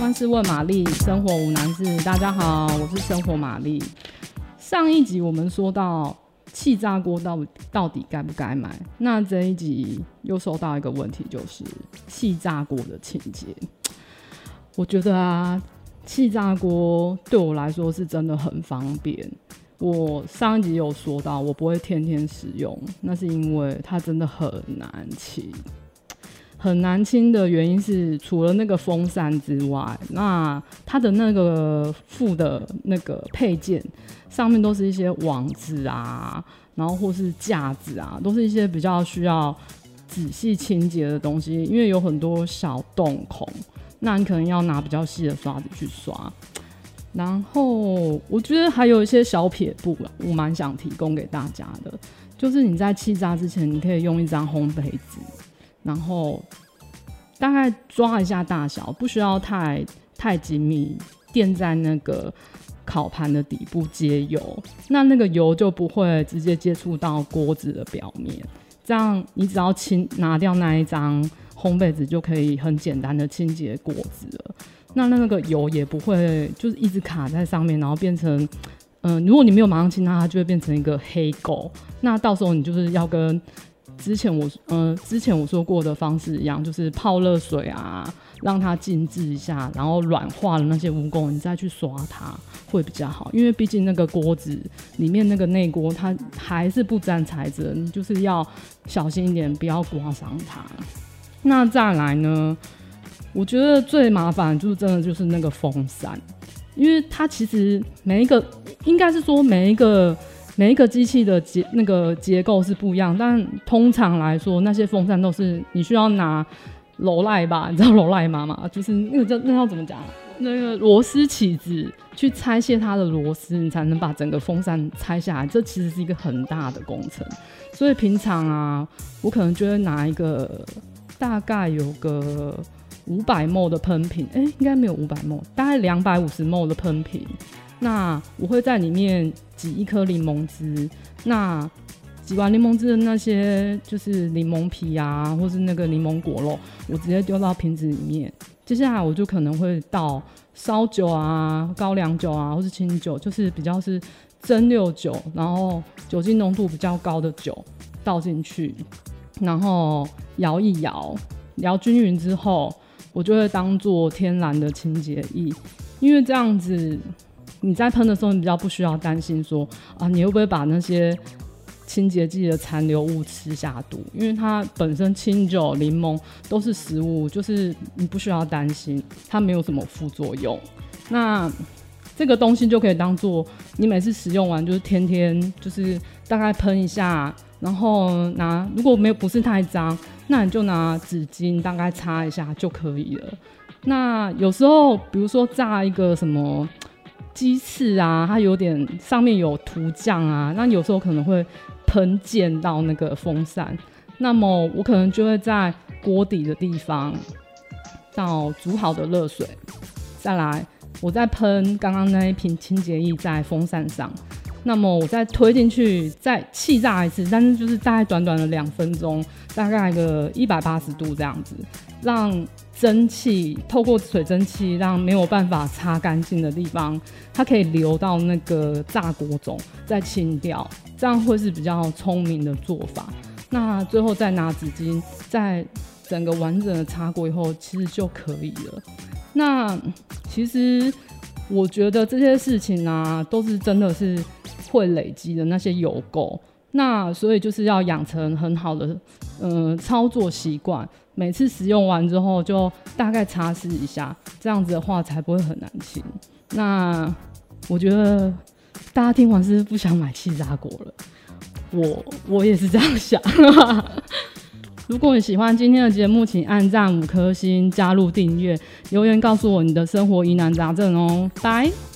万事问玛丽，生活无难事。大家好，我是生活玛丽。上一集我们说到气炸锅到到底该不该买？那这一集又收到一个问题，就是气炸锅的情节。我觉得啊，气炸锅对我来说是真的很方便。我上一集有说到，我不会天天使用，那是因为它真的很难清。很难清的原因是，除了那个风扇之外，那它的那个附的那个配件上面都是一些网子啊，然后或是架子啊，都是一些比较需要仔细清洁的东西，因为有很多小洞孔，那你可能要拿比较细的刷子去刷。然后我觉得还有一些小撇步，我蛮想提供给大家的，就是你在气炸之前，你可以用一张烘焙纸。然后大概抓一下大小，不需要太太紧密，垫在那个烤盘的底部接油，那那个油就不会直接接触到锅子的表面。这样你只要清拿掉那一张烘焙纸，就可以很简单的清洁锅子了。那那个油也不会就是一直卡在上面，然后变成嗯、如果你没有马上清它，它就会变成一个黑垢。那到时候你就是要跟。之前我嗯、呃，之前我说过的方式一样，就是泡热水啊，让它静置一下，然后软化了那些污垢，你再去刷它会比较好。因为毕竟那个锅子里面那个内锅它还是不粘材质，你就是要小心一点，不要刮伤它。那再来呢，我觉得最麻烦就是真的就是那个风扇，因为它其实每一个应该是说每一个。每一个机器的结那个结构是不一样，但通常来说，那些风扇都是你需要拿螺赖吧？你知道螺赖吗？吗？就是那个叫那要怎么讲？那个螺丝起子去拆卸它的螺丝，你才能把整个风扇拆下来。这其实是一个很大的工程，所以平常啊，我可能就会拿一个大概有个五百 m 的喷瓶，哎、欸，应该没有五百 m 大概两百五十 m 的喷瓶。那我会在里面挤一颗柠檬汁，那挤完柠檬汁的那些就是柠檬皮啊，或是那个柠檬果肉，我直接丢到瓶子里面。接下来我就可能会倒烧酒啊、高粱酒啊，或是清酒，就是比较是蒸馏酒，然后酒精浓度比较高的酒倒进去，然后摇一摇，摇均匀之后，我就会当做天然的清洁液，因为这样子。你在喷的时候，你比较不需要担心说啊，你会不会把那些清洁剂的残留物吃下肚？因为它本身清酒、柠檬都是食物，就是你不需要担心，它没有什么副作用。那这个东西就可以当做你每次使用完，就是天天就是大概喷一下，然后拿如果没有不是太脏，那你就拿纸巾大概擦一下就可以了。那有时候比如说炸一个什么。鸡翅啊，它有点上面有涂酱啊，那有时候可能会喷溅到那个风扇，那么我可能就会在锅底的地方倒煮好的热水，再来我再喷刚刚那一瓶清洁液在风扇上，那么我再推进去再气炸一次，但是就是大概短短的两分钟，大概个一百八十度这样子，让。蒸汽透过水蒸气，让没有办法擦干净的地方，它可以流到那个炸锅中，再清掉，这样会是比较聪明的做法。那最后再拿纸巾，在整个完整的擦过以后，其实就可以了。那其实我觉得这些事情啊，都是真的是会累积的那些油垢。那所以就是要养成很好的嗯、呃、操作习惯，每次使用完之后就大概擦拭一下，这样子的话才不会很难清。那我觉得大家听完是不是不想买气炸锅了？我我也是这样想。如果你喜欢今天的节目，请按赞五颗星，加入订阅，留言告诉我你的生活疑难杂症哦。拜。